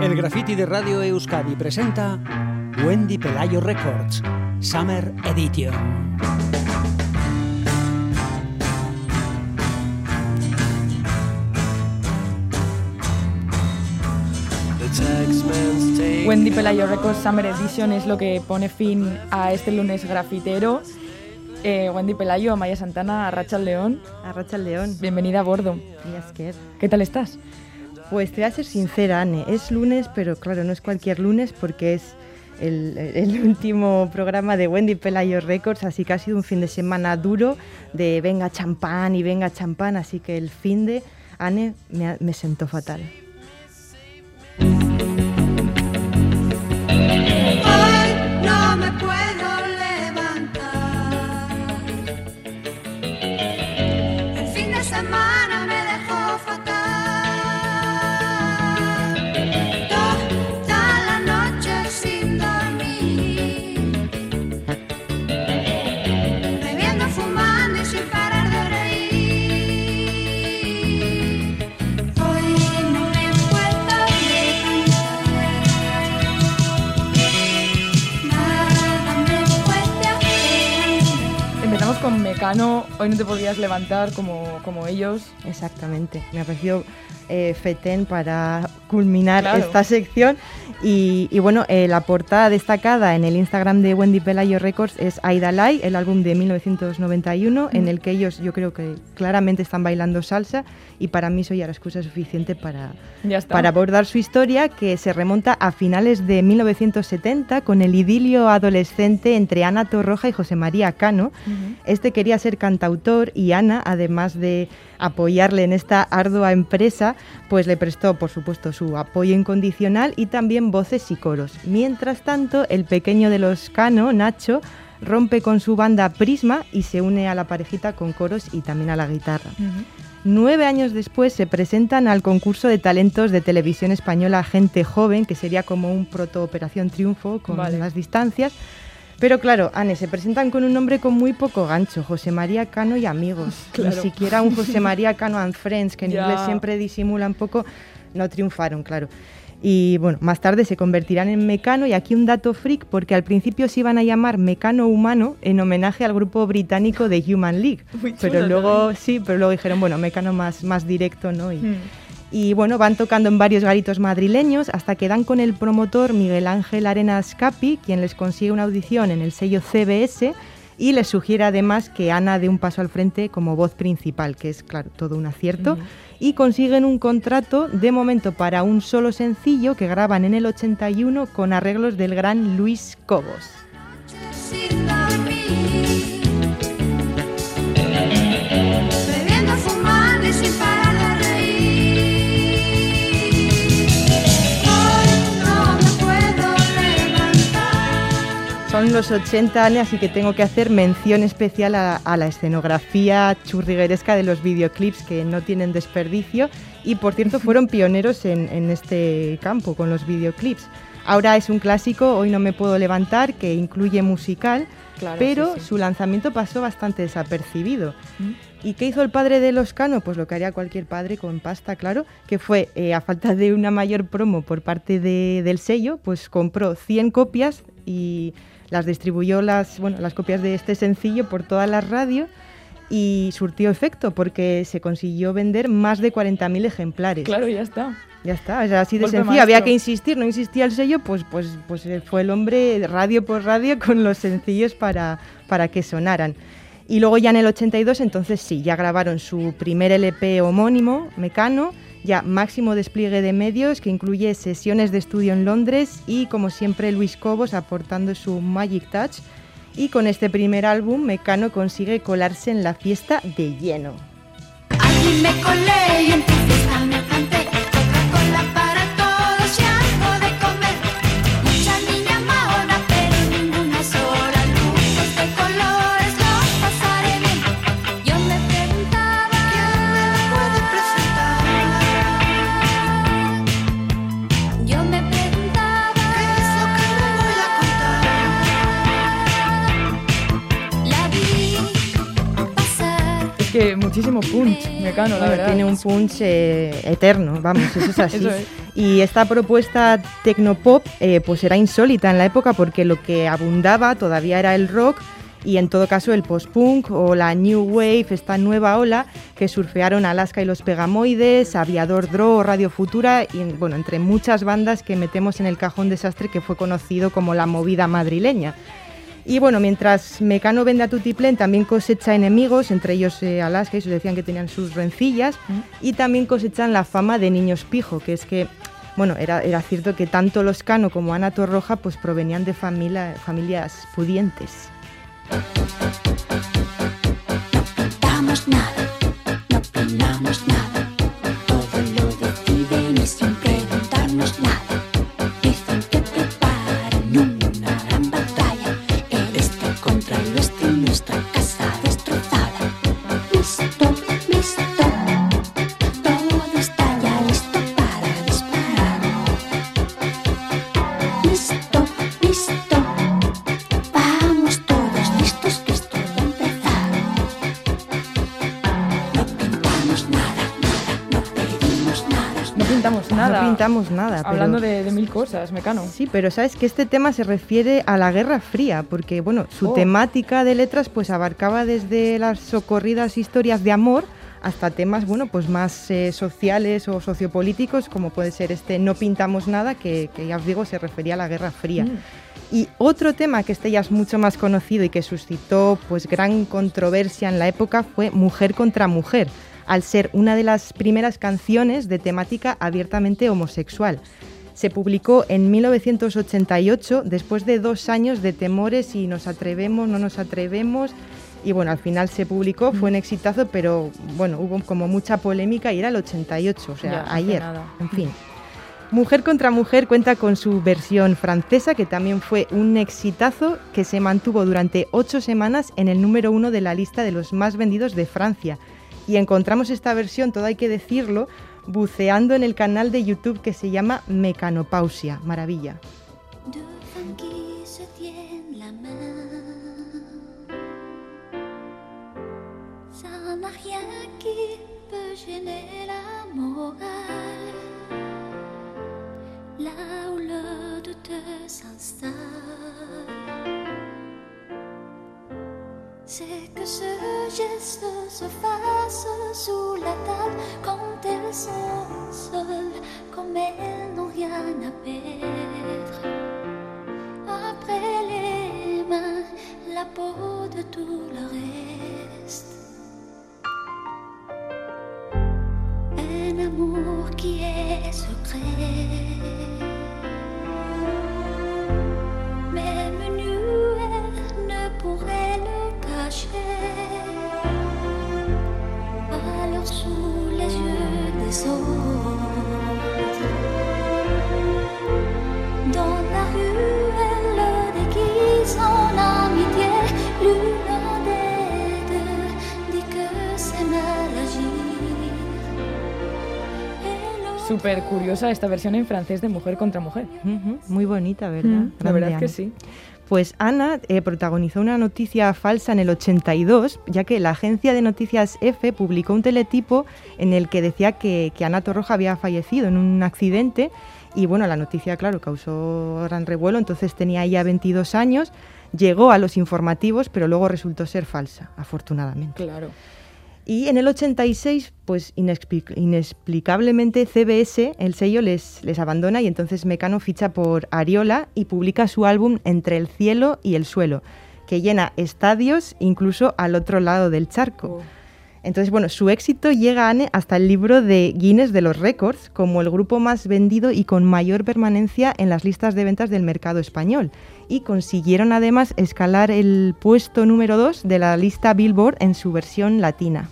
El graffiti de Radio Euskadi presenta Wendy Pelayo Records, Summer Edition. Wendy Pelayo Records Summer Edition es lo que pone fin a este lunes grafitero. Eh, Wendy Pelayo, Amaya Santana, Arracha León. Arracha León. Bienvenida a bordo. ¿Qué tal estás? Pues te voy a ser sincera, Anne. Es lunes, pero claro, no es cualquier lunes porque es el, último programa de Wendy Pelayo Records, así que ha sido un fin de semana duro de venga champán y venga champán, así que el fin de Anne me, me sentó fatal. con Mecano, hoy no te podías levantar como, como ellos. Exactamente, me ha parecido eh, Feten para culminar esta sección. Y, bueno, eh, la portada destacada en el Instagram de Wendy Pelayo Records es Aidalai, el álbum de 1991, en el que ellos yo creo que claramente están bailando salsa y para mí eso ya la excusa suficiente para, para abordar su historia que se remonta a finales de 1970 con el idilio adolescente entre Ana Torroja y José María Cano. Este quería ser cantautor y Ana, además de apoyarle en esta ardua empresa, pues le prestó, por supuesto, su apoyo incondicional y también voces y coros. Mientras tanto, el pequeño de los Cano, Nacho, rompe con su banda Prisma y se une a la parejita con coros y también a la guitarra. Nueve años después se presentan al concurso de talentos de televisión española Gente Joven, que sería como un proto Operación Triunfo con las distancias pero claro, Anne, se presentan con un nombre con muy poco gancho, José María Cano y amigos. Ni siquiera un José María Cano and Friends, que en inglés siempre disimula un poco, no triunfaron, claro. Y bueno, más tarde se convertirán en Mecano y aquí un dato freak porque al principio se iban a llamar Mecano Humano en homenaje al grupo británico de Human League. pero luego sí, pero luego dijeron, bueno, Mecano más, más directo, ¿no? Y, hmm y bueno, van tocando en varios garitos madrileños hasta que dan con el promotor Miguel Ángel Arenas Capi, quien les consigue una audición en el sello CBS y les sugiere además que Ana dé un paso al frente como voz principal, que es claro, todo un acierto, y consiguen un contrato de momento para un solo sencillo que graban en el 81 con arreglos del gran Luis Cobos. Son los 80 años, así que tengo que hacer mención especial a, la escenografía churrigueresca de los videoclips que no tienen desperdicio y por cierto fueron pioneros en, este campo con los videoclips. Ahora es un clásico, Hoy no me puedo levantar, que incluye musical, pero su lanzamiento pasó bastante desapercibido. Mm. ¿Y qué hizo el padre de Los Cano? Pues lo que haría cualquier padre con pasta, claro, que fue, eh, a falta de una mayor promo por parte del sello, pues compró 100 copias y las distribuyó las, bueno, las copias de este sencillo por todas las radios y surtió efecto porque se consiguió vender más de 40.000 ejemplares. Claro, ya está. Ya está, o así de sencillo. Había que insistir, no insistía el sello, pues, pues, pues fue el hombre radio por radio con los sencillos para, para que sonaran. Y luego ya en el 82, entonces sí, ya grabaron su primer LP homónimo, Mecano, ya máximo despliegue de medios que incluye sesiones de estudio en Londres y como siempre Luis Cobos aportando su Magic Touch y con este primer álbum Mecano consigue colarse en la fiesta de lleno. Muchísimo punch, Mecano, la verdad. Tiene un punch eh, eterno, vamos, eso es así. Y esta propuesta tecnopop eh, pues era insólita en la época porque lo que abundaba todavía era el rock y en todo caso el post-punk o la new wave, esta nueva ola que surfearon Alaska y los Pegamoides, Aviador Dro, Radio Futura y bueno, entre muchas bandas que metemos en el cajón desastre que fue conocido como la movida madrileña. Y bueno, mientras Mecano vende a Tutiplén, también cosecha enemigos, entre ellos eh, Alaska, y se decían que tenían sus rencillas, y también cosechan la fama de niños pijo, que es que, bueno, era, era cierto que tanto los Cano como Ana Torroja pues provenían de familia, familias pudientes. Nada. No pintamos nada. pero- Hablando de, de mil cosas, Mecano. Sí, pero sabes que este tema se refiere a la Guerra Fría, porque bueno, su Oh. temática de letras pues abarcaba desde las socorridas historias de amor hasta temas bueno pues más eh, sociales o sociopolíticos como puede ser este No pintamos nada que, que ya os digo se refería a la Guerra Fría. Mm. Y otro tema que este ya es mucho más conocido y que suscitó pues gran controversia en la época fue Mujer contra Mujer, al ser una de las primeras canciones de temática abiertamente homosexual. Se publicó en 1988 después de dos años de temores si nos atrevemos, no nos atrevemos. Y bueno, al final se publicó, fue un exitazo, pero bueno, hubo como mucha polémica y era el 88, o sea, Ya, ayer. En fin. Mujer contra Mujer cuenta con su versión francesa, que también fue un exitazo que se mantuvo durante ocho semanas en el número uno de la lista de los más vendidos de Francia. Y encontramos esta versión, todo hay que decirlo, buceando en el canal de YouTube que se llama Mecanopausia. Maravilla. Geste se fasse sous la table quand elles sont seules, comme elles n'ont rien à perdre. Après les mains, la peau de tout le reste. Un amour qui est secret. Súper curiosa esta versión en francés de Mujer contra Mujer. Muy bonita, ¿verdad? Mm, la verdad que Ana. sí. Pues Ana eh, protagonizó una noticia falsa en el 82, ya que la agencia de noticias F publicó un teletipo en el que decía que, que Ana Torroja había fallecido en un accidente y bueno, la noticia, claro, causó gran revuelo, entonces tenía ya 22 años, llegó a los informativos, pero luego resultó ser falsa, afortunadamente. Claro. Y en el 86, pues inexpli- inexplicablemente CBS, el sello, les, les abandona y entonces Mecano ficha por Ariola y publica su álbum Entre el cielo y el suelo, que llena estadios incluso al otro lado del charco. Oh. Entonces, bueno, su éxito llega Anne, hasta el libro de Guinness de los Récords como el grupo más vendido y con mayor permanencia en las listas de ventas del mercado español. Y consiguieron además escalar el puesto número 2 de la lista Billboard en su versión latina.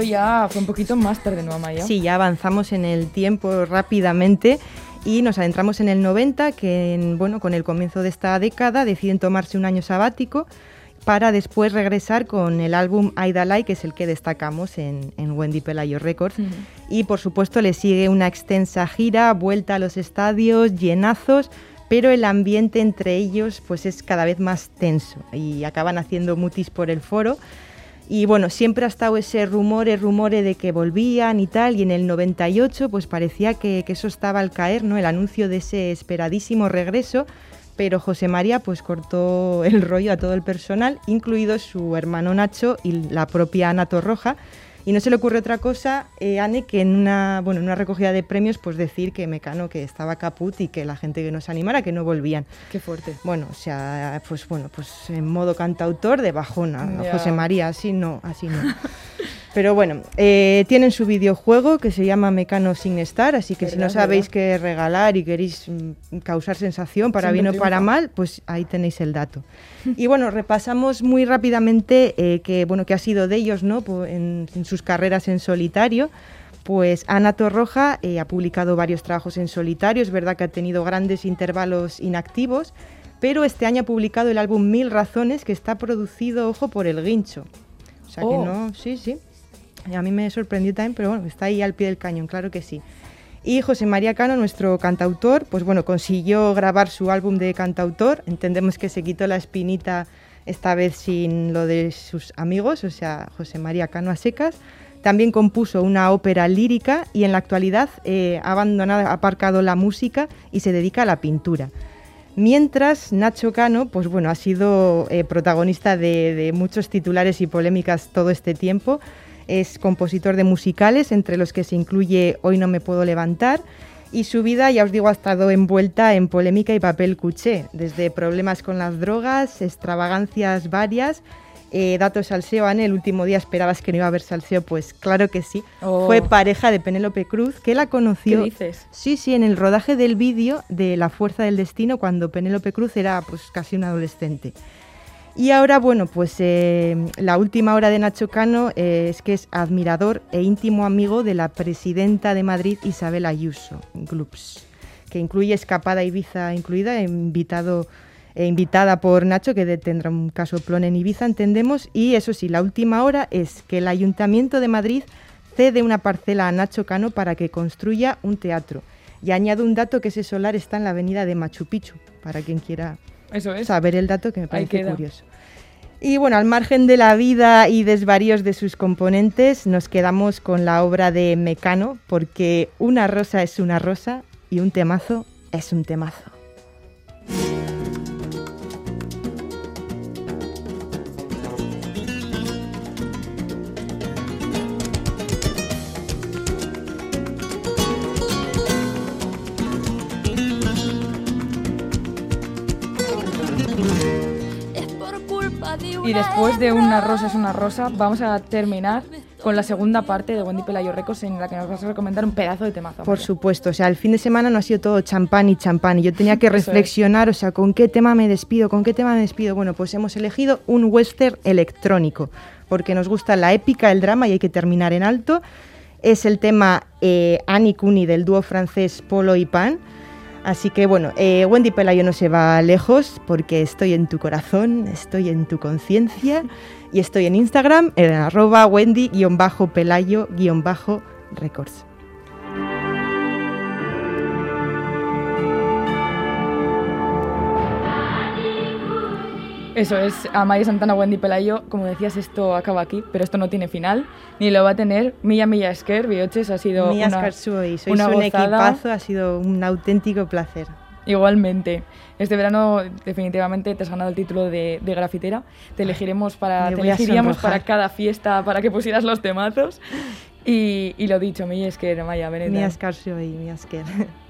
Esto ya fue un poquito más tarde, ¿no, Amaya? Sí, ya avanzamos en el tiempo rápidamente y nos adentramos en el 90, que bueno, con el comienzo de esta década deciden tomarse un año sabático para después regresar con el álbum Aida que es el que destacamos en, Wendy Pelayo Records. Y por supuesto le sigue una extensa gira, vuelta a los estadios, llenazos, pero el ambiente entre ellos pues es cada vez más tenso y acaban haciendo mutis por el foro. Y bueno, siempre ha estado ese rumores, rumores de que volvían y tal, y en el 98 pues parecía que, que eso estaba al caer, ¿no? El anuncio de ese esperadísimo regreso, pero José María pues cortó el rollo a todo el personal, incluido su hermano Nacho y la propia Ana Torroja, y no se le ocurre otra cosa, eh, Anne, que en una, bueno, en una recogida de premios, pues decir que Mecano que estaba caput y que la gente que nos animara, que no volvían. Qué fuerte. Bueno, o sea, pues bueno, pues en modo cantautor de bajona. José María, así no, así no. Pero bueno, eh, tienen su videojuego que se llama Mecano Sin Estar, así que si no sabéis qué regalar y queréis mm, causar sensación para bien o para mal, pues ahí tenéis el dato. y bueno, repasamos muy rápidamente eh, que, bueno, que ha sido de ellos ¿no? en, sus carreras en solitario. Pues Ana Torroja eh, ha publicado varios trabajos en solitario, es verdad que ha tenido grandes intervalos inactivos, pero este año ha publicado el álbum Mil Razones que está producido, ojo, por El Guincho. O sea que oh. no, sí, sí. A mí me sorprendió también, pero bueno, está ahí al pie del cañón, claro que sí. Y José María Cano, nuestro cantautor, pues bueno, consiguió grabar su álbum de cantautor. Entendemos que se quitó la espinita esta vez sin lo de sus amigos, o sea, José María Cano a secas. También compuso una ópera lírica y en la actualidad eh, ha abandonado, ha aparcado la música y se dedica a la pintura. Mientras Nacho Cano, pues bueno, ha sido eh, protagonista de muchos titulares y polémicas todo este tiempo. Es compositor de musicales, entre los que se incluye Hoy no me puedo levantar. Y su vida, ya os digo, ha estado envuelta en polémica y papel cuché, desde problemas con las drogas, extravagancias varias, eh, datos salseo, Anne, el último día esperabas que no iba a haber salseo, pues claro que sí. Oh. Fue pareja de Penélope Cruz, que la conoció. ¿Qué dices? Sí, sí, en el rodaje del vídeo de La Fuerza del Destino, cuando Penélope Cruz era pues casi un adolescente. Y ahora, bueno, pues eh, la última hora de Nacho Cano eh, es que es admirador e íntimo amigo de la presidenta de Madrid, Isabel Ayuso, Glups, que incluye Escapada Ibiza incluida, invitado, eh, invitada por Nacho, que tendrá un caso plon en Ibiza, entendemos. Y eso sí, la última hora es que el Ayuntamiento de Madrid cede una parcela a Nacho Cano para que construya un teatro. Y añado un dato que ese solar está en la avenida de Machu Picchu, para quien quiera eso es. saber el dato que me parece curioso. Y bueno, al margen de la vida y desvaríos de sus componentes, nos quedamos con la obra de Mecano, porque una rosa es una rosa y un temazo es un temazo. Y después de Una rosa es una rosa, vamos a terminar con la segunda parte de Wendy Pelayo Records en la que nos vas a recomendar un pedazo de temazo. Por supuesto, o sea, el fin de semana no ha sido todo champán y champán y yo tenía que reflexionar, o sea, ¿con qué tema me despido? ¿Con qué tema me despido? Bueno, pues hemos elegido un western electrónico, porque nos gusta la épica, el drama y hay que terminar en alto. Es el tema eh, Annie Cooney del dúo francés Polo y Pan Así que bueno, eh, Wendy Pelayo no se va lejos porque estoy en tu corazón, estoy en tu conciencia y estoy en Instagram en arroba wendy-pelayo-records. Eso es, Amaya Santana, Wendy Pelayo. Como decías, esto acaba aquí, pero esto no tiene final, ni lo va a tener. Milla Milla Esker, Bioches, ha sido Milla una, sois un equipazo, ha sido un auténtico placer. Igualmente. Este verano definitivamente te has ganado el título de, grafitera. Te elegiremos para, te elegiríamos para cada fiesta para que pusieras los temazos. Y, y lo dicho, Milla Esker, Maya, Milla Esker soy, Milla Esker.